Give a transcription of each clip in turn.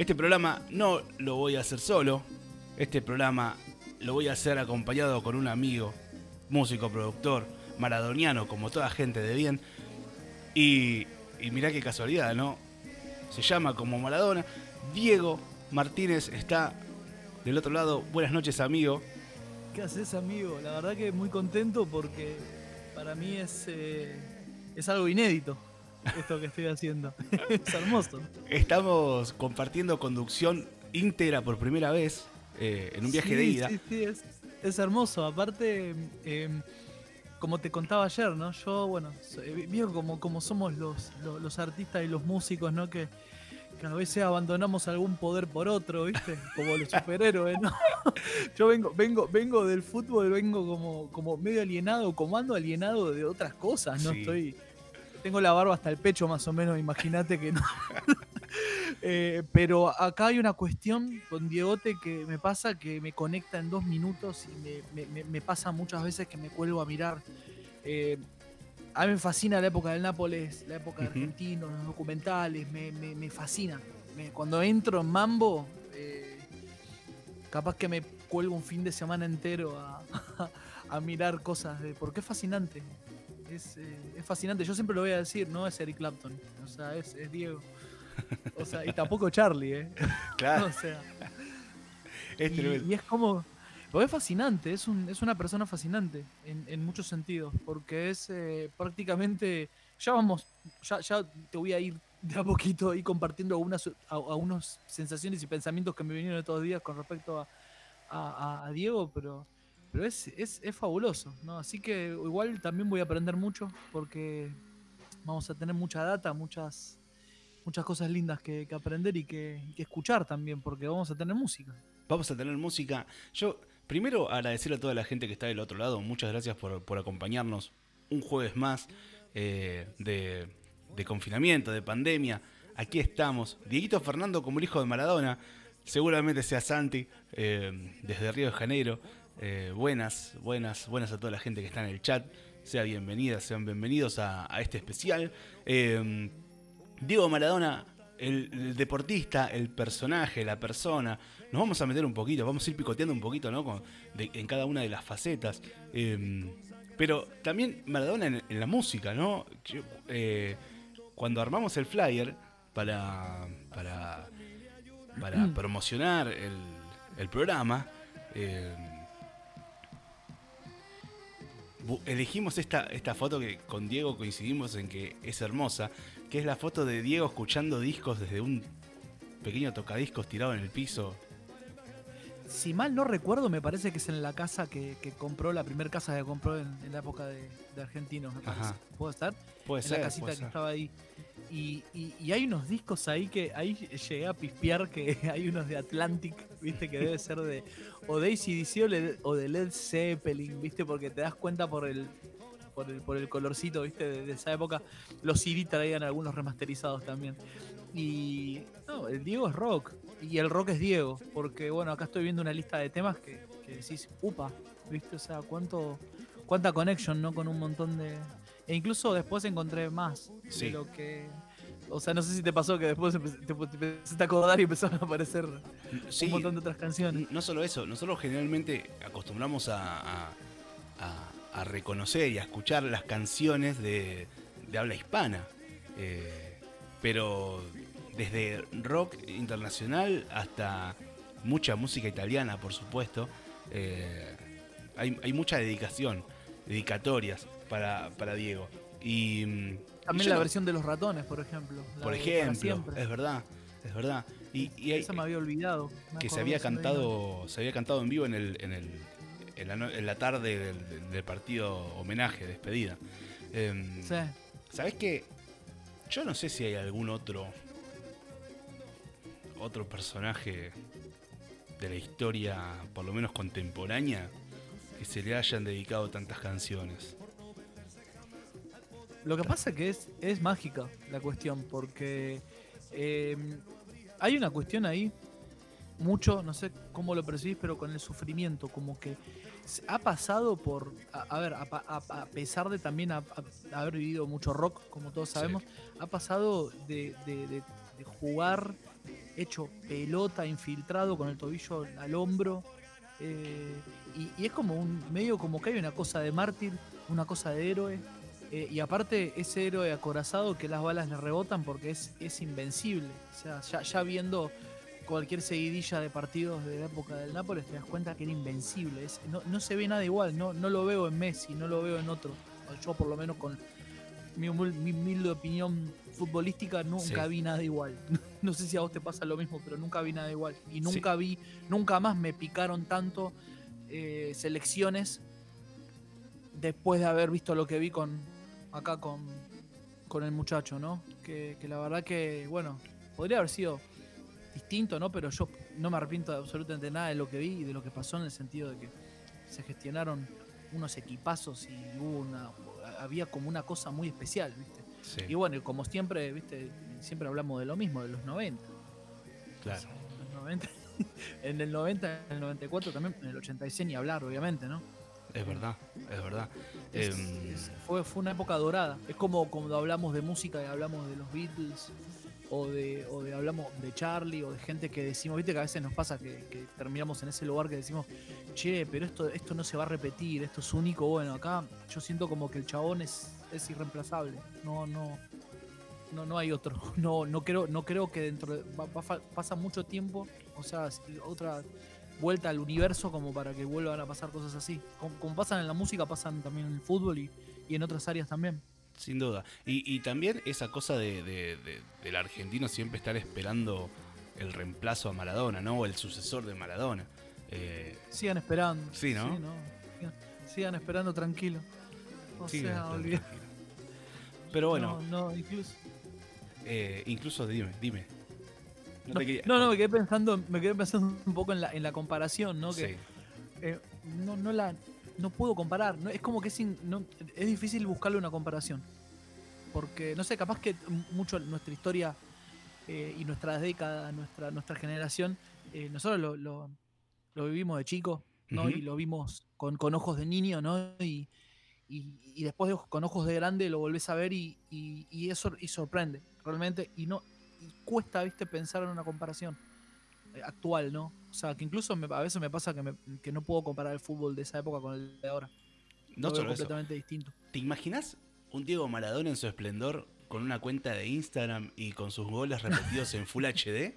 Este programa no lo voy a hacer solo. Este programa lo voy a hacer acompañado con un amigo, músico, productor, maradoniano, como toda gente de bien. Y, y mirá qué casualidad, ¿no? Se llama como Maradona. Diego Martínez está del otro lado. Buenas noches, amigo. ¿Qué haces, amigo? La verdad que muy contento porque para mí es, eh, es algo inédito esto que estoy haciendo. es hermoso. Estamos compartiendo conducción íntegra por primera vez eh, en un viaje de ida. Sí, sí, es, es hermoso. Aparte, em, como te contaba ayer, ¿no? Yo, bueno, viejo como, como somos los, los, los artistas y los músicos, ¿no? Que que a veces abandonamos algún poder por otro, ¿viste? Como los superhéroes, ¿no? Yo vengo, vengo, vengo del fútbol, vengo como, como medio alienado, como ando alienado de otras cosas, ¿no? Estoy. Tengo la barba hasta el pecho, más o menos, imagínate que no. Eh, pero acá hay una cuestión con Diegote que me pasa que me conecta en dos minutos y me, pasa muchas veces que me cuelgo a mirar. Eh, a mí me fascina la época del Nápoles, la época de argentinos, los documentales, me, fascina. cuando entro en Mambo, eh, capaz que me cuelgo un fin de semana entero a, mirar cosas de. Porque es fascinante. Eh, es, fascinante. Yo siempre lo voy a decir, no es Eric Clapton. O sea, es, Diego. O sea, y tampoco Charlie, ¿eh? Claro. o sea. y es como pero es fascinante, es, un, es una persona fascinante en, muchos sentidos, porque es eh, prácticamente, ya vamos, ya, ya te voy a ir de a poquito ahí compartiendo algunas a, unos sensaciones y pensamientos que me vinieron los días con respecto a, a, Diego, pero, pero es, es, es, fabuloso, ¿no? Así que igual también voy a aprender mucho porque vamos a tener mucha data, muchas, muchas cosas lindas que, aprender y que, que escuchar también, porque vamos a tener música. Vamos a tener música. Yo Primero, agradecer a toda la gente que está del otro lado. Muchas gracias por, acompañarnos un jueves más eh, de, confinamiento, de pandemia. Aquí estamos. Dieguito Fernando como el hijo de Maradona. Seguramente sea Santi, eh, desde Río de Janeiro. Eh, buenas, buenas, buenas a toda la gente que está en el chat. Sea bienvenida, sean bienvenidos a, este especial. Diego Maradona, el, deportista, el personaje, la persona, nos vamos a meter un poquito, vamos a ir picoteando un poquito, ¿no? en cada una de las facetas. Em, pero también Maradona en, en la música, ¿no? Eh, cuando armamos el flyer para, para, para mm. promocionar el, programa, em, elegimos esta, esta foto que con Diego coincidimos en que es hermosa, que es la foto de Diego escuchando discos desde un pequeño tocadiscos tirado en el piso si mal no recuerdo, me parece que es en la casa que, compró, la primera casa que compró en, la época de, argentinos, me parece. ¿Puede estar? Puede en ser. la casita que estaba ahí. Y, hay unos discos ahí que ahí llegué a pispear que hay unos de Atlantic, viste, que debe ser de o de ACDC o, de Led Zeppelin, viste, porque te das cuenta por el por el, por el colorcito, viste, de, esa época. Los CD traían algunos remasterizados también. Y no, el Diego es rock. Y el rock es Diego. Porque bueno, acá estoy viendo una lista de temas que, decís, upa, ¿viste? O sea, cuánto, cuánta connection, ¿no? Con un montón de. E incluso después encontré más de lo que. O sea, no sé si te pasó que después te, empezaste a acordar y empezaron a aparecer un montón de otras canciones. No solo eso, nosotros generalmente acostumbramos a, a, reconocer y a escuchar las canciones de, de habla hispana. Eh, pero desde rock internacional hasta mucha música italiana, por supuesto. Eh, hay, mucha dedicación, dedicatorias para, Diego. Y, mm, También la versión de los ratones, por ejemplo. Por ejemplo, es verdad, es verdad. Y, Esa me había olvidado. que se había cantado, se había cantado en vivo en el, en el en la, tarde del, partido homenaje, despedida. Em, sí. ¿Sabes qué? Yo no sé si hay algún otro. Otro personaje de la historia, por lo menos contemporánea, que se le hayan dedicado tantas canciones. Lo que pasa es que es, es mágica la cuestión, porque em, hay una cuestión ahí, mucho, no sé cómo lo percibís, pero con el sufrimiento, como que ha pasado por, a, ver, a, pesar de también haber vivido mucho rock, como todos sabemos, ha pasado de, jugar hecho pelota, infiltrado, con el tobillo al hombro. eh, y, y es como un medio como que hay una cosa de mártir, una cosa de héroe. eh, y aparte ese héroe acorazado que las balas le rebotan porque es, es invencible. O sea, ya, ya viendo cualquier seguidilla de partidos de la época del Nápoles te das cuenta que era invencible. Es- no, no se ve nada igual, no, no lo veo en Messi, no lo veo en otro. Yo por lo menos con mi, humil- mi humilde opinión futbolística nunca Sí. vi nada igual. No sé si a vos te pasa lo mismo, pero nunca vi nada igual. Y nunca vi, nunca más me picaron tanto eh, selecciones después de haber visto lo que vi con acá con, con el muchacho, ¿no? Que, que la verdad que, bueno, podría haber sido distinto, ¿no? Pero yo no me arrepiento de absolutamente nada de lo que vi y de lo que pasó en el sentido de que se gestionaron unos equipazos y hubo una, había como una cosa muy especial, ¿viste? Sí, Y bueno, como siempre, ¿viste? Siempre hablamos de lo mismo, de los 90. claro. Los 90. en el 90, en el 94 también, en el 86 ni hablar, obviamente, ¿no? Es verdad, es verdad. Es- Em, es- fue, fue una época dorada. Es como cuando hablamos de música y hablamos de los Beatles, o de, o de hablamos de Charlie, o de gente que decimos, viste que a veces nos pasa que, que terminamos en ese lugar que decimos, che, pero esto, esto no se va a repetir, esto es único. Bueno, acá yo siento como que el chabón es, es irreemplazable. No, no. No, no hay otro. No, no creo, no creo que dentro de, va- pasa mucho tiempo, o sea, otra vuelta al universo como para que vuelvan a pasar cosas así. Como, como pasan en la música, pasan también en el fútbol y, y en otras áreas también. Sin duda. Y, y también esa cosa de, de- de- del argentino siempre estar esperando el reemplazo a Maradona, ¿no? O el sucesor de Maradona. Eh, Sigan esperando. Sí, ¿no? Sigan, sigan esperando tranquilo. O sí, sea. Pero bueno, No, no, incluso. eh, incluso dime, dime. No, No, te quería- no, no, me quedé pensando, me quedé pensando un poco en la, en la comparación, ¿no? Que Sí, eh, no, no la no puedo comparar. ¿no? Es como que es, in- no- es difícil buscarle una comparación. Porque, no sé, capaz que mucho nuestra historia eh, y nuestras décadas, nuestra, nuestra generación, eh, nosotros lo, lo- lo vivimos de chico, ¿no? Y lo vimos con, con ojos de niño, ¿no? Y, y- y después de con ojos de grande lo volvés a ver y, y- y eso y sorprende, realmente. Y no y cuesta, viste, pensar en una comparación eh, actual, ¿no? O sea, que incluso me- a veces me pasa que, me- que no puedo comparar el fútbol de esa época con el de ahora. no lo veo solo eso. completamente distinto. ¿Te imaginas un Diego Maradona en su esplendor con una cuenta de Instagram y con sus goles repetidos en Full HD?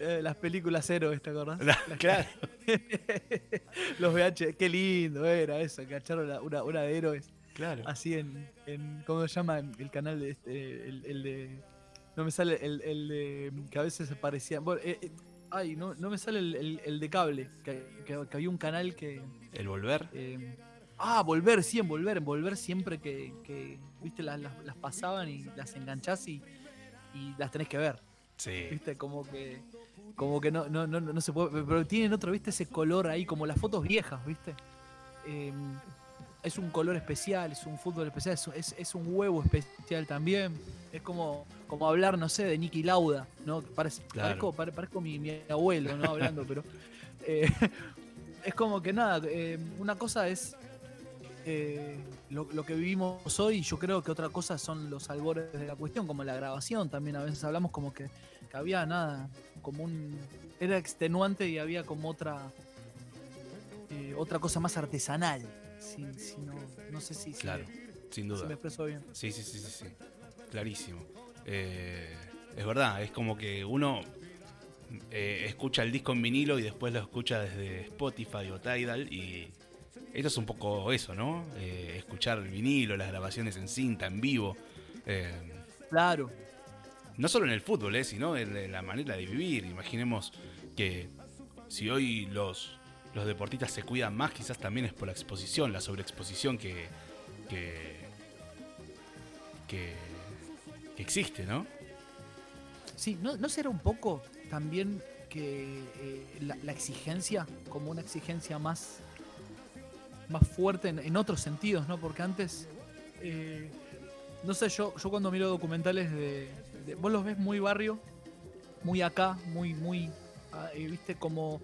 Eh, las películas héroes, ¿te acordás? claro. Los VH, qué lindo era eso, cacharon la- una, una de héroes. Claro. Así en, en ¿cómo se llama? El canal de este, el, el de... No me sale el, el de... que a veces se parecía... Bueno, eh, eh, ay, no, no me sale el, el- de cable, que, que- que había un canal que... El volver. ah, volver, sí, en volver, en volver siempre que, que, viste, las, las- las pasaban y las enganchás y, y las tenés que ver. Sí. ¿Viste? Como que. Como que no, no, no, no se puede. Pero tienen otro, ¿viste? Ese color ahí, como las fotos viejas, ¿viste? Eh, es un color especial, es un fútbol especial, es, es- un huevo especial también. Es como, como hablar, no sé, de Nicky Lauda, ¿no? Parece, Claro. Parezco, pare- parezco mi, mi abuelo, ¿no? Hablando, pero. eh, es como que nada, eh, una cosa es. eh, lo, lo que vivimos hoy, yo creo que otra cosa son los albores de la cuestión, como la grabación también. A veces hablamos como que había nada, como un. Era extenuante y había como otra. eh, otra cosa más artesanal. Si, si no, no sé si, si Claro. Sin si duda. me expreso bien. Sí, sí, sí, sí, sí. Clarísimo. Eh, es verdad, es como que uno eh, escucha el disco en vinilo y después lo escucha desde Spotify o Tidal y esto es un poco eso, ¿no? Eh, escuchar el vinilo, las grabaciones en cinta, en vivo. Eh, Claro, no solo en el fútbol, eh, sino en, la manera de vivir. Imaginemos que si hoy los, los deportistas se cuidan más, quizás también es por la exposición, la sobreexposición que, que, que, que existe, ¿no? Sí, ¿no, no será un poco también que eh, la, exigencia, como una exigencia más, más fuerte en, en otros sentidos, ¿no? Porque antes, eh, no sé, yo, yo cuando miro documentales de, de- Vos los ves muy barrio, muy acá, muy, muy... ah, eh, Viste, como...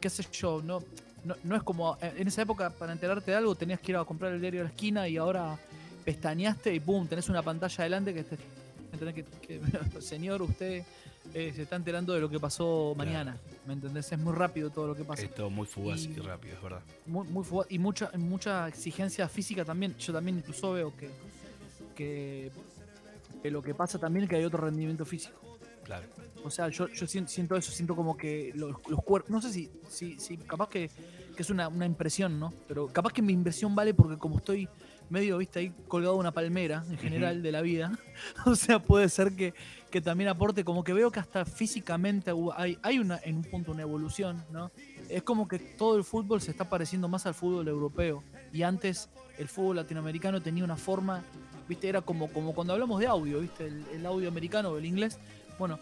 qué sé yo, no, no, no es como... eh, En esa época, para enterarte de algo, tenías que ir a comprar el diario de la esquina y ahora pestañaste y pum, tenés una pantalla adelante que te ¿entendés? Que, señor, usted eh, se está enterando de lo que pasó mañana, ¿me entendés? Es muy rápido todo lo que pasa. Es todo muy fugaz y, rápido, es verdad. Muy, muy fugaz y mucha, mucha exigencia física también. Yo también incluso veo que, que, que lo que pasa también es que hay otro rendimiento físico. Claro. O sea, yo, yo siento, eso, siento como que los, cuerpos, no sé si, si, si capaz que, que es una, una, impresión, ¿no? Pero capaz que mi impresión vale porque como estoy medio, viste, ahí colgado una palmera en general de la vida, o sea, puede ser que, que, también aporte, como que veo que hasta físicamente hay, hay una, en un punto una evolución, ¿no? Es como que todo el fútbol se está pareciendo más al fútbol europeo y antes el fútbol latinoamericano tenía una forma, viste, era como, como cuando hablamos de audio, viste, el, el audio americano o el inglés, bueno,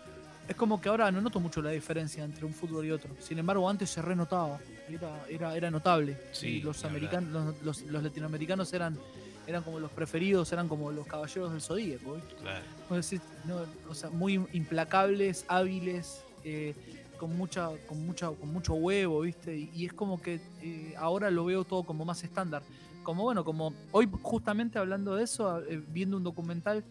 es como que ahora no noto mucho la diferencia entre un fútbol y otro. Sin embargo, antes se renotaba, era, era, era notable. Sí, los americanos, los, los, latinoamericanos eran, eran como los preferidos, eran como los caballeros del zodíaco. Claro. o sea, muy implacables, hábiles, eh, con mucha, con mucha, con mucho huevo, ¿viste? Y, es como que eh, ahora lo veo todo como más estándar. Como bueno, como hoy justamente hablando de eso, eh, viendo un documental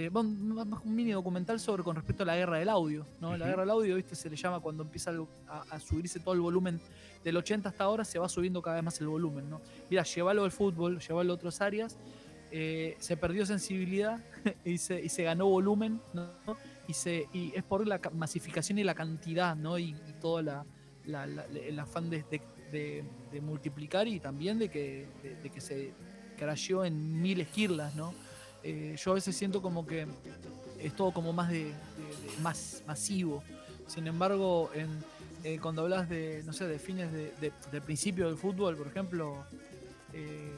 este, un mini documental sobre con respecto a la guerra del audio. ¿no? La guerra del audio, ¿viste? Se le llama cuando empieza a, subirse todo el volumen del 80 hasta ahora, se va subiendo cada vez más el volumen. ¿no? Mira, llévalo al fútbol, llévalo a otras áreas. Eh, se perdió sensibilidad y se, y se ganó volumen, ¿no? Y, se, y es por la masificación y la cantidad, ¿no? Y, todo la, el afán de, de, multiplicar y también de que, de, que se crasheó en mil esquirlas, ¿no? Eh, yo a veces siento como que es todo como más de, más masivo. Sin embargo, en, eh, cuando hablas de, no sé, de fines de, del principio del fútbol, por ejemplo, eh,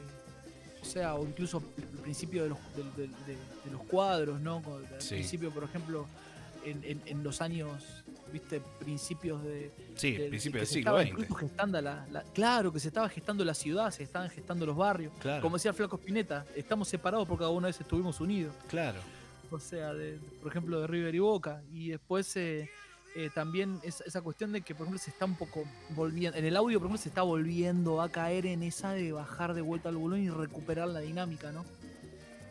o sea, o incluso el principio de los, de, los cuadros, ¿no? El principio, por ejemplo, en, en, los años, viste, principios de. Sí, principios del siglo XX. Gestando la, claro, que se estaba gestando la ciudad, se estaban gestando los barrios. Como decía Flaco Spinetta, estamos separados porque cada una vez estuvimos unidos. Claro. O sea, de, por ejemplo, de River y Boca. Y después. Eh, eh, también esa cuestión de que, por ejemplo, se está un poco volviendo, en el audio, por ejemplo, se está volviendo a caer en esa de bajar de vuelta al volumen y recuperar la dinámica, ¿no?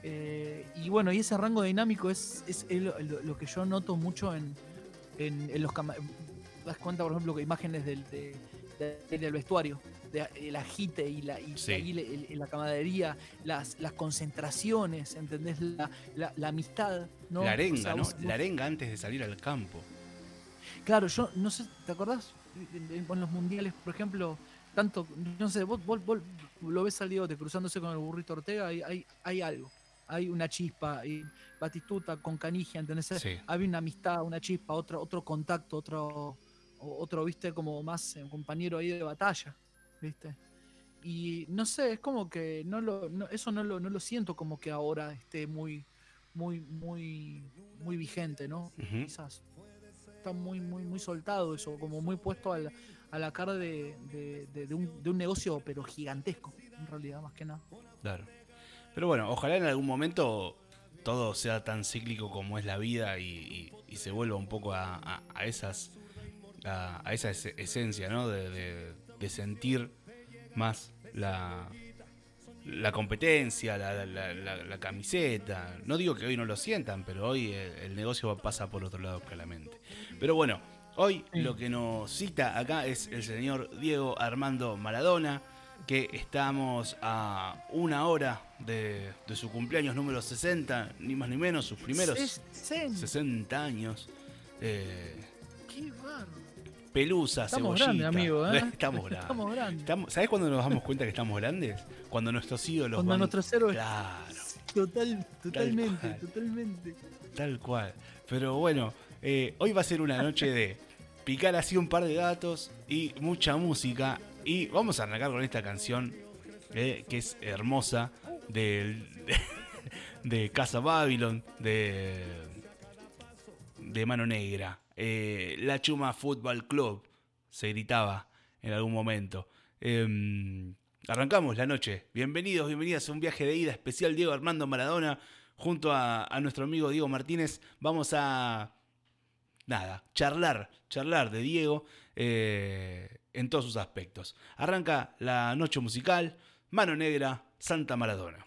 Eh, y bueno, y ese rango dinámico es, es, lo, que yo noto mucho en, en, los das cuenta, por ejemplo, que imágenes del, del vestuario, de, el agite y la, y, la camaradería, las, las concentraciones, ¿entendés? La, la, amistad, ¿no? La arenga, ¿no? La arenga antes de salir al campo. Claro, yo no sé, ¿te acordás? En, los mundiales, por ejemplo, tanto, no sé, vos, vos, lo ves salido de cruzándose con el burrito Ortega, y hay, hay algo hay una chispa. Y Batistuta con Canigia, ¿entendés? Había una amistad, una chispa, otro, otro contacto, otro, otro, viste, como más un compañero ahí de batalla, viste. Y no sé, es como que no lo, eso no lo, no lo siento como que ahora esté muy, muy, muy, muy vigente, ¿no? Quizás. Está muy, muy, muy soltado eso, como muy puesto a la, a la cara de, de, un, de un negocio, pero gigantesco, en realidad, más que nada. Claro. Pero bueno, ojalá en algún momento todo sea tan cíclico como es la vida y, se vuelva un poco a, esas a, esa esencia, ¿no? De, sentir más la, la competencia, la, camiseta. No digo que hoy no lo sientan, pero hoy el, negocio pasa por otro lado claramente. Pero bueno, hoy lo que nos cita acá es el señor Diego Armando Maradona que estamos a una hora de, su cumpleaños número 60, ni más ni menos, sus primeros 60, años. Eh, Qué Pelusa, estamos grandes, amigo, ¿eh? Estamos grandes. Estamos grandes. ¿Sabes cuándo nos damos cuenta que estamos grandes? Cuando nuestros ídolos. Cuando nuestros héroes. Claro. Total, totalmente, totalmente. Tal cual. Pero bueno, eh, hoy va a ser una noche de picar así un par de datos y mucha música y vamos a arrancar con esta canción eh, que es hermosa de, de, Casa Babylon, de, de Mano Negra. Eh, la Chuma Football Club se gritaba en algún momento. Em, arrancamos la noche. Bienvenidos, bienvenidas a un viaje de ida especial Diego Armando Maradona junto a, nuestro amigo Diego Martínez. Vamos a nada, charlar, charlar de Diego. Eh, en todos sus aspectos. Arranca la noche musical, Mano Negra, Santa Maradona.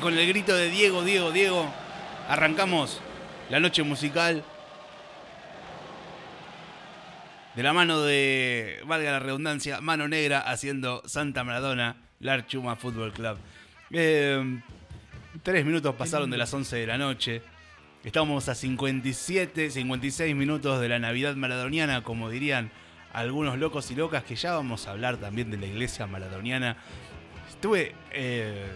Con el grito de Diego, Diego, Diego, arrancamos la noche musical de la mano de, valga la redundancia, mano negra haciendo Santa Maradona, Larchuma Fútbol Club. Eh, tres minutos pasaron de las 11 de la noche. Estamos a 57, 56 minutos de la Navidad maradoniana, como dirían algunos locos y locas, que ya vamos a hablar también de la iglesia maradoniana. Estuve eh,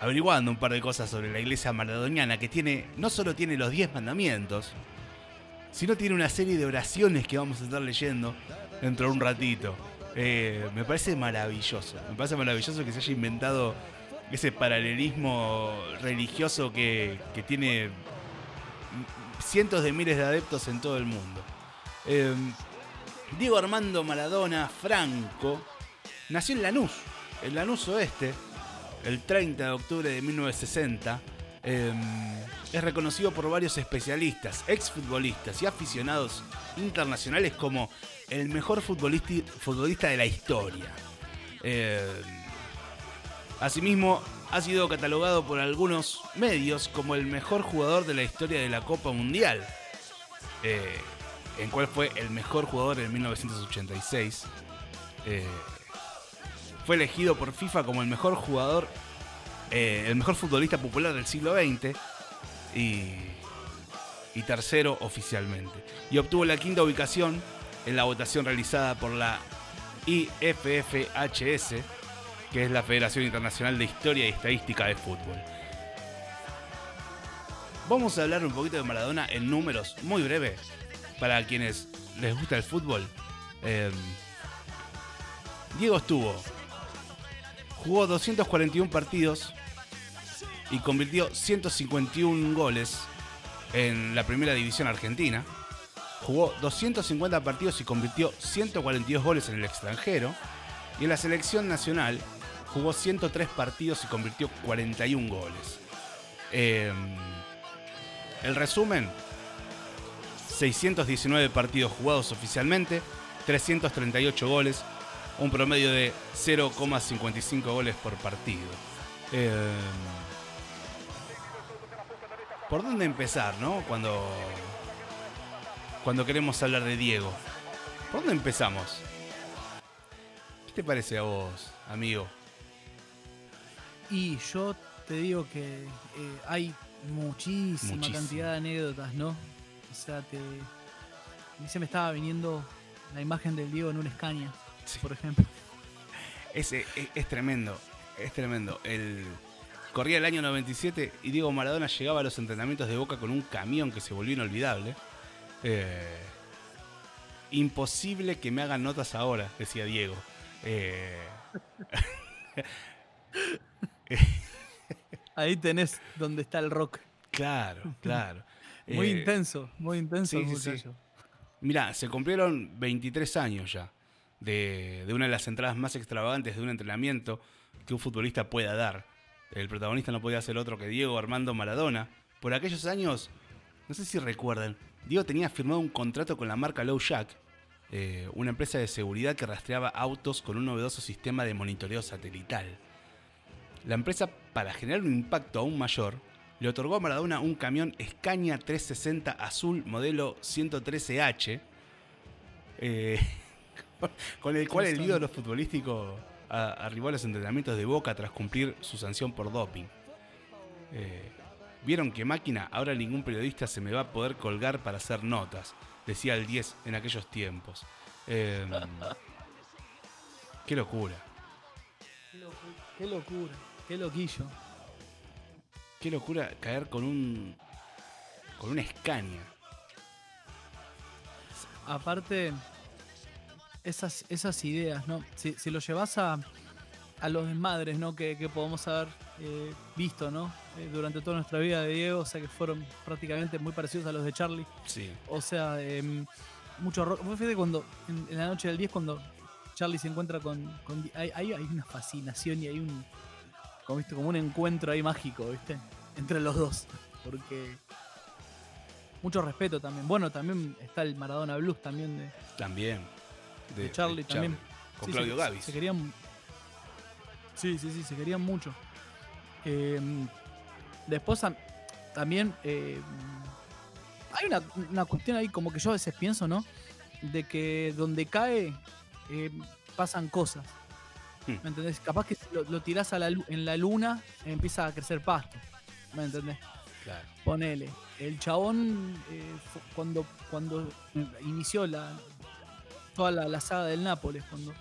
averiguando un par de cosas sobre la iglesia maradoniana, que tiene, no solo tiene los 10 mandamientos, sino tiene una serie de oraciones que vamos a estar leyendo dentro de un ratito. Eh, me parece maravilloso, me parece maravilloso que se haya inventado ese paralelismo religioso que, tiene cientos de miles de adeptos en todo el mundo. Eh, Diego Armando Maradona Franco nació en Lanús, en Lanús Oeste, el 30 de octubre de 1960. Eh, es reconocido por varios especialistas, exfutbolistas y aficionados internacionales como el mejor futbolista, de la historia. Eh, asimismo, ha sido catalogado por algunos medios como el mejor jugador de la historia de la Copa Mundial, eh, en cual fue el mejor jugador en 1986. Fue elegido por FIFA como el mejor jugador, eh, el mejor futbolista popular del siglo XX y, y tercero oficialmente. Y obtuvo la quinta ubicación en la votación realizada por la IFFHS, que es la Federación Internacional de Historia y Estadística de Fútbol. Vamos a hablar un poquito de Maradona en números muy breves para quienes les gusta el fútbol. Eh, Diego estuvo, jugó 241 partidos y convirtió 151 goles en la primera división argentina. Jugó 250 partidos y convirtió 142 goles en el extranjero. Y en la selección nacional jugó 103 partidos y convirtió 41 goles. Eh, el resumen, 619 partidos jugados oficialmente, 338 goles, un promedio de 0,55 goles por partido. Eh, ¿Por dónde empezar, no? Cuando, cuando queremos hablar de Diego. ¿Por dónde empezamos? ¿Qué te parece a vos, amigo? Y yo te digo que eh, hay muchísima cantidad de anécdotas, ¿no? O sea, te. A mí se me estaba viniendo la imagen del Diego en un Scania, Sí. por ejemplo. Es, es, es tremendo, es tremendo. El, corría el año 97 y Diego Maradona llegaba a los entrenamientos de Boca con un camión que se volvió inolvidable. Eh, imposible que me hagan notas ahora, decía Diego. Eh, Ahí tenés donde está el rock. claro, claro. Muy Eh, intenso, muy intenso sí. Mirá, se cumplieron 23 años ya de, una de las entradas más extravagantes de un entrenamiento que un futbolista pueda dar. El protagonista no podía ser otro que Diego Armando Maradona. Por aquellos años, no sé si recuerdan, Diego tenía firmado un contrato con la marca Low Jack, eh, una empresa de seguridad que rastreaba autos con un novedoso sistema de monitoreo satelital. La empresa, para generar un impacto aún mayor, le otorgó a Maradona un camión Scania 360 azul modelo 113H, eh, con el cual el ídolo futbolístico arribó a los entrenamientos de Boca tras cumplir su sanción por doping. Eh, Vieron que máquina, ahora ningún periodista se me va a poder colgar para hacer notas, decía el 10 en aquellos tiempos. Eh, qué locura. Qué locura, qué loquillo. Qué locura caer con un. con una Scania. Aparte, esas, esas ideas, ¿no? Si, si lo llevas a, a los desmadres, ¿no? Que, que podemos haber eh, visto, ¿no? Eh, durante toda nuestra vida de Diego, o sea que fueron prácticamente muy parecidos a los de Charlie. Sí. O sea, em, mucho rock. Vos fíjate cuando, en, en la noche del 10, cuando Charlie se encuentra con. hay, hay una fascinación y hay un. Como, ¿viste? como un encuentro ahí mágico, ¿viste? Entre los dos. Porque. Mucho respeto también. Bueno, también está el Maradona Blues también de, También. De Charlie también. Con Sí, Claudio se, Gavis. Se querían. Sí, sí, sí, se querían mucho. Eh, después am- también eh, hay una, una cuestión ahí como que yo a veces pienso, ¿no? De que donde cae eh, pasan cosas. Hmm. ¿Me entendés? Capaz que lo, lo tirás a la, lu- en la luna empieza a crecer pasto. ¿Me entendés? Claro. Ponele. El chabón, eh, cuando, cuando inició la, toda la, la saga del Nápoles, cuando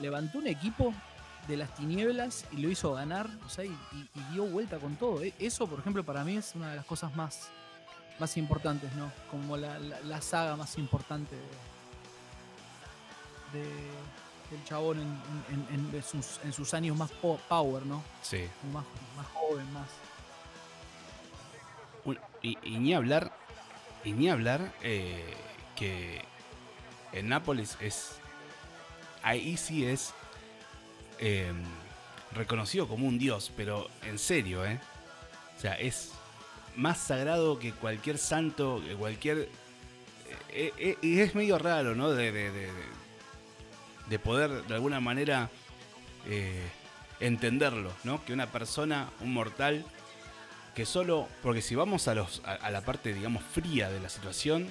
levantó un equipo de las tinieblas y lo hizo ganar, o sea, y, y- y dio vuelta con todo. E- Eso, por ejemplo, para mí es una de las cosas más, más importantes, ¿no? Como la, la- la saga más importante de, de- del chabón en, en- sus, en sus años más po- power, ¿no? Sí. Más, más joven, más. Y ni hablar. Y ni hablar eh, que el Nápoles es. Ahí sí es. eh, reconocido como un dios, pero en serio, ¿eh? O sea, es más sagrado que cualquier santo, que cualquier. eh, eh, y es medio raro, ¿no? De, de- de- de- de poder de alguna manera eh, entenderlo, ¿no? Que una persona, un mortal, que solo, porque si vamos a, los, a, a la parte, digamos, fría de la situación,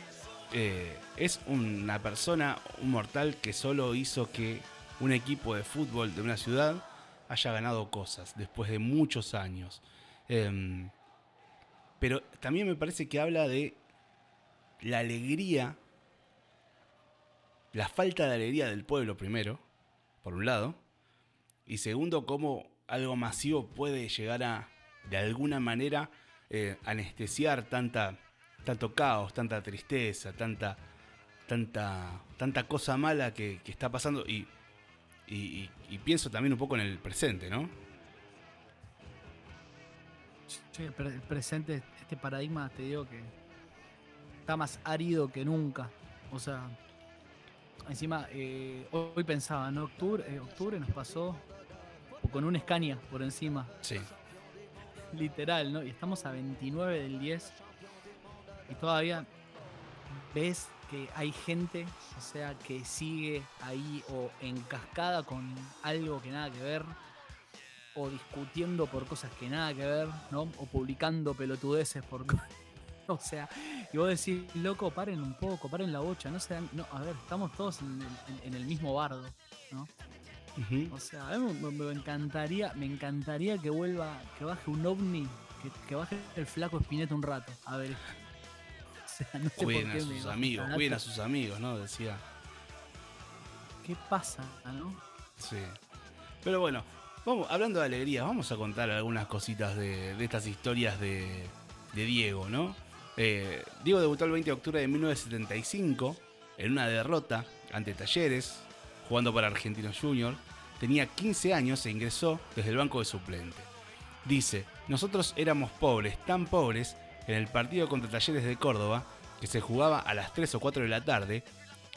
eh, es una persona, un mortal que solo hizo que un equipo de fútbol de una ciudad haya ganado cosas después de muchos años. Em, pero también me parece que habla de la alegría, la falta de alegría del pueblo primero, por un lado, y segundo, cómo algo masivo puede llegar a, de alguna manera, eh, anestesiar tanta, tanto caos, tanta tristeza, tanta, tanta, tanta cosa mala que, que está pasando. Y, y, pienso también un poco en el presente, ¿no? Sí, el, pre- el presente, este paradigma, te digo que está más árido que nunca. O sea, encima, eh, hoy, hoy pensaba, ¿no? Octubre, eh, octubre nos pasó con un Scania por encima, Sí. literal, ¿no? Y estamos a 29 del 10 y todavía ves que hay gente, o sea, que sigue ahí o encascada con algo que nada que ver, o discutiendo por cosas que nada que ver, ¿no? O publicando pelotudeces por... O sea, y vos decís, loco, paren un poco, paren la bocha, no sean... No, a ver, estamos todos en el, en- en el mismo bardo, ¿no? O sea, a mí me, me encantaría, me encantaría que vuelva, que baje un ovni, que, que baje el flaco Espineta un rato. A ver. Sea, no sé Cuiden a qué sus amigos, cuiden a sus amigos, ¿no? Decía. ¿Qué pasa, no? Sí. Pero bueno, vamos, hablando de alegría, vamos a contar algunas cositas de, de estas historias de, de Diego, ¿no? Eh, Diego debutó el 20 de octubre de 1975 en una derrota ante Talleres, jugando para Argentinos Junior. Tenía 15 años e ingresó desde el banco de suplente. Dice, nosotros éramos pobres, tan pobres, en el partido contra Talleres de Córdoba, que se jugaba a las 3 o 4 de la tarde,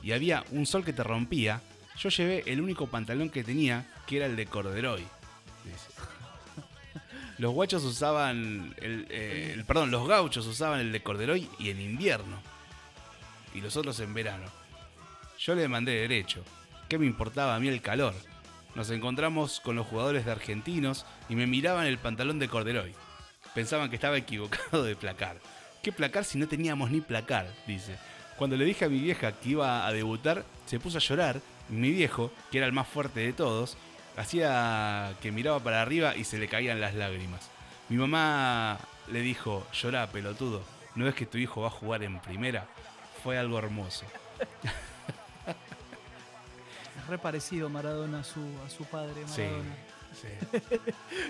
y había un sol que te rompía, yo llevé el único pantalón que tenía, que era el de corderoy. Los guachos usaban el, eh, el- perdón, los gauchos usaban el de corderoy y en invierno. Y los otros en verano. Yo le mandé derecho. ¿Qué me importaba a mí el calor? Nos encontramos con los jugadores de argentinos y me miraban el pantalón de corderoy. Pensaban que estaba equivocado de placar. ¿Qué placar si no teníamos ni placar? Dice. Cuando le dije a mi vieja que iba a debutar, se puso a llorar. Mi viejo, que era el más fuerte de todos, hacía que miraba para arriba y se le caían las lágrimas. Mi mamá le dijo, llorá, pelotudo, ¿no ves que tu hijo va a jugar en primera? Fue algo hermoso. Es re parecido Maradona a su, a su padre, Sí, Maradona. sí,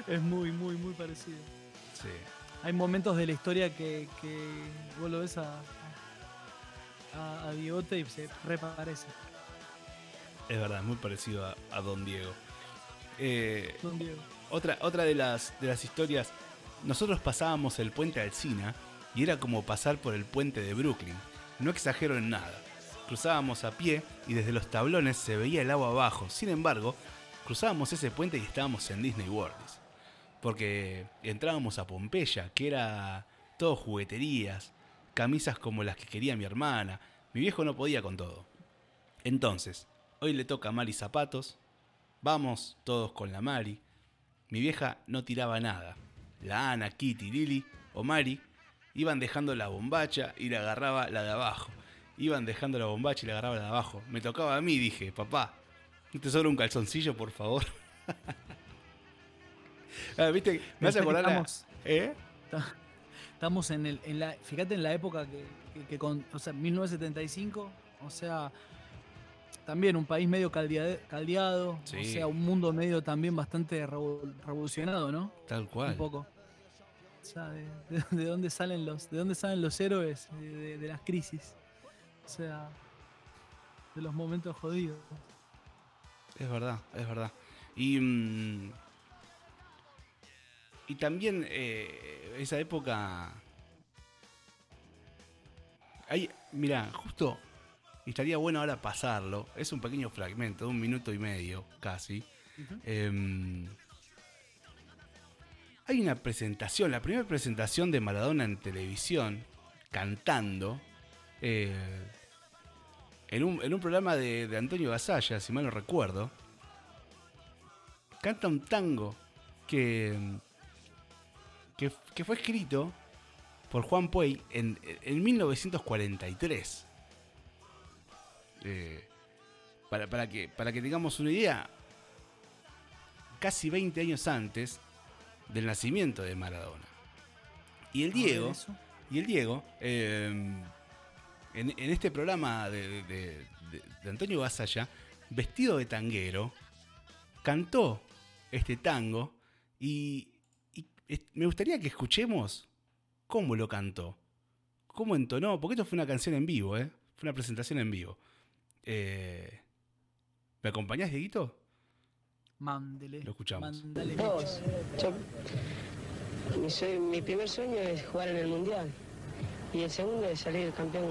Es muy, muy, muy parecido. Sí. Hay momentos de la historia que, que vos lo ves a, a, a Diegote y se reparece. Es verdad, muy parecido a, a Don Diego. Eh, Don Diego. otra, otra de las, de las historias, nosotros pasábamos el puente Alsina y era como pasar por el puente de Brooklyn. No exagero en nada. Cruzábamos a pie y desde los tablones se veía el agua abajo. Sin embargo, cruzábamos ese puente y estábamos en Disney World. Porque entrábamos a Pompeya, que era todo jugueterías, camisas como las que quería mi hermana. Mi viejo no podía con todo. Entonces, hoy le toca a Mari zapatos. Vamos todos con la Mari. Mi vieja no tiraba nada. La Ana, Kitty, Lili o Mari iban dejando la bombacha y le agarraba la de abajo. Iban dejando la bombacha y le agarraba la de abajo. Me tocaba a mí, dije, papá, ¿no te sobra un calzoncillo, por favor? Ah, ¿Viste? Me hace acordar la- estamos- ¿Eh? Ta- Estamos en el, en la, fíjate en la época que, que- que con, o sea, 1975, o sea, también un país medio caldeade- caldeado, Sí. o sea, un mundo medio también bastante revo- revolucionado, ¿no? Tal cual. Un poco. O sea, de, de- de dónde salen los, de dónde salen los héroes de, de- de las crisis, o sea, de los momentos jodidos. Es verdad, es verdad. Y. mm, y también eh, esa época. Hay, mira, justo. Y estaría bueno ahora pasarlo. Es un pequeño fragmento, de un minuto y medio, casi. Em, hay una presentación, la primera presentación de Maradona en televisión, cantando. eh, en un, en un programa de, de Antonio Gasalla, si mal no recuerdo, canta un tango que, que, que fue escrito por Juan Puey en, en 1943. Eh, para, para, que, para que tengamos una idea, casi 20 años antes del nacimiento de Maradona. Y el Diego, y el Diego, eh, en, en este programa de, de- de- de Antonio Gasalla, vestido de tanguero, cantó este tango y, me gustaría que escuchemos cómo lo cantó, cómo entonó, porque esto fue una canción en vivo, ¿eh? fue una presentación en vivo. Eh, ¿Me acompañás, Dieguito? Mándele. Lo escuchamos. Yo- mi, primer sueño es jugar en el Mundial. Y el segundo es salir campeón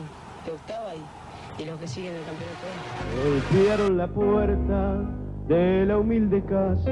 de octava y, y los que siguen el campeonato. Golpearon la puerta de la humilde casa,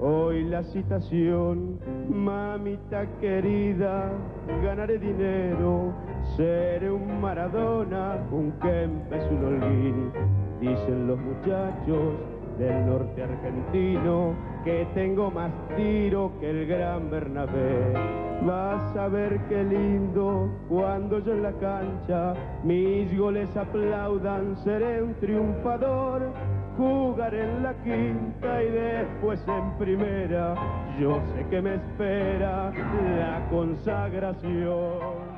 hoy la citación, mamita querida, ganaré dinero, seré un Maradona, un Kempes, un Holguín, dicen los muchachos del norte argentino que tengo más tiro que el gran Bernabé. Vas a ver qué lindo cuando yo en la cancha mis goles aplaudan, seré un triunfador. Jugaré en la quinta y después en primera. Yo sé que me espera la consagración.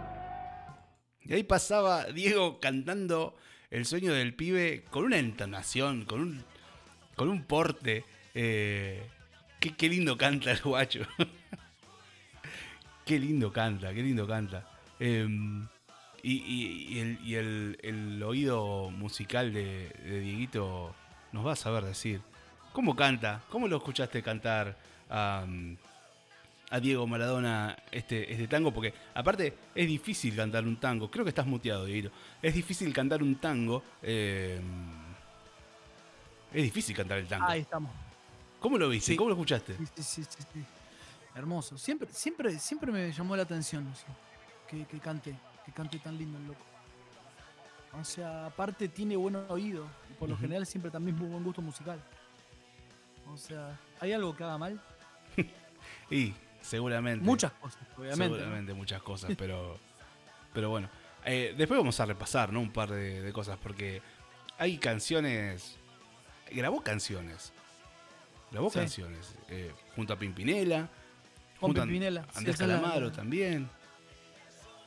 Y ahí pasaba Diego cantando El sueño del pibe con una entonación, con un, con un porte. eh, qué, lindo canta el guacho. qué lindo canta, qué lindo canta. Y y- y el, y el- el oído musical de, de Dieguito nos va a saber decir. ¿Cómo canta? ¿Cómo lo escuchaste cantar a, a Diego Maradona este, este tango? Porque aparte es difícil cantar un tango. Creo que estás muteado, Dieguito. Es difícil cantar un tango. eh, es difícil cantar el tango. Ahí estamos. ¿Cómo lo viste? Sí. ¿Cómo lo escuchaste? Sí, sí, sí, sí. Hermoso. Siempre, siempre, siempre me llamó la atención que, que cante, que cante tan lindo el loco. O sea, aparte tiene buen oído. Por lo general siempre también muy buen gusto musical. O sea, ¿hay algo que haga mal? Y seguramente. Muchas cosas, obviamente. ¿no? Seguramente muchas cosas, pero, pero bueno. Eh, después vamos a repasar, ¿no? Un par de, de cosas, porque hay canciones. Grabó canciones. Grabó Sí. canciones. eh, junto a Pimpinela. Con junto a Pimpinela, sí, Andrés la- Calamaro también.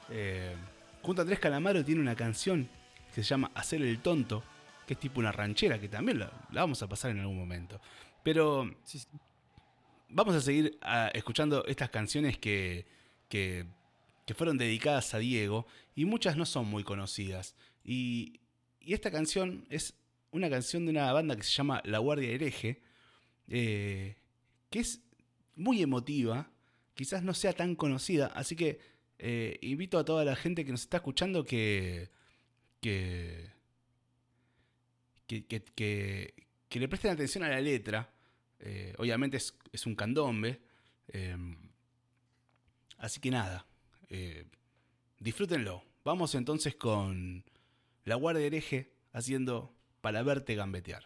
Eh, junto a Andrés Calamaro tiene una canción que se llama Hacer el tonto, que es tipo una ranchera, que también la, la vamos a pasar en algún momento. Pero Sí, sí. vamos a seguir ah, escuchando estas canciones que, que, que fueron dedicadas a Diego y muchas no son muy conocidas. Y, y esta canción es una canción de una banda que se llama La Guardia Hereje, eh, que es muy emotiva, quizás no sea tan conocida, así que eh, invito a toda la gente que nos está escuchando que... que que, que- le presten atención a la letra. Eh, obviamente es, es un candombe. eh, así que nada. eh, disfrútenlo. Vamos entonces con La Guardia Hereje haciendo Para verte gambetear.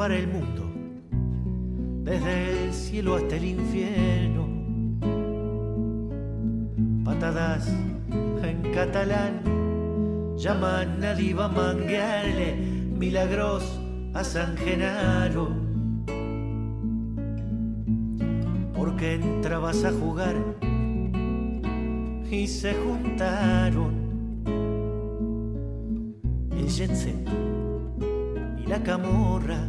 para el mundo, desde el cielo hasta el infierno. Patadas en catalán llaman a Diva manguearle milagros a San Genaro porque entrabas a jugar y se juntaron el jet y la camorra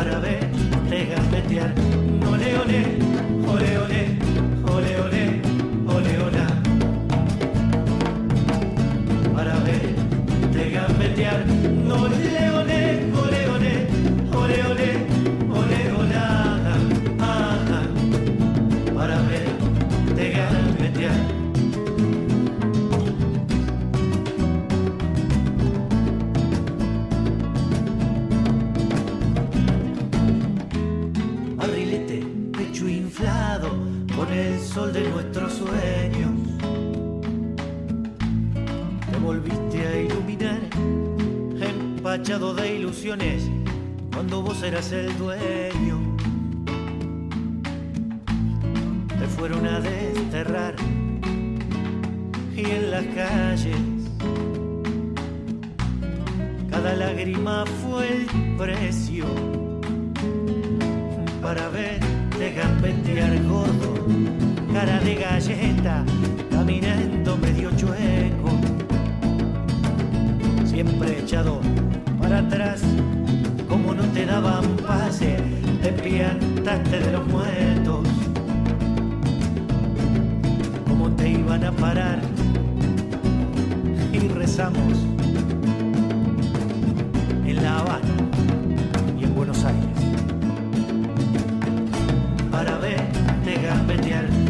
árabe, de gambetear. Ole, ole, ole, ole, ole, ole, ole, ole. Árabe, de gambetear. Sol de nuestros sueños. Te volviste a iluminar, empachado de ilusiones, cuando vos eras el dueño. Te fueron a desterrar y en las calles cada lágrima fue el precio para verte gambetear gordo, cara de galleta, caminando medio chueco, siempre echado para atrás, como no te daban pase, te piantaste de los muertos, como te iban a parar y rezamos en La Habana y en Buenos Aires. Para verte gambetear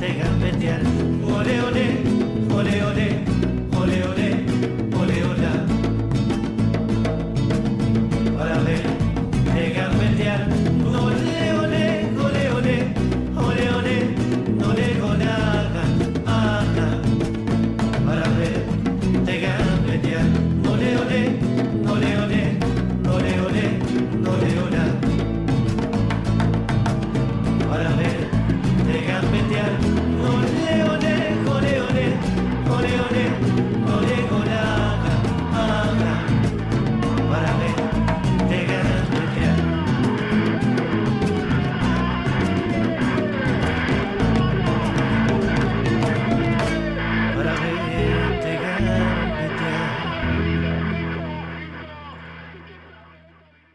de gambetear. Ole, ole.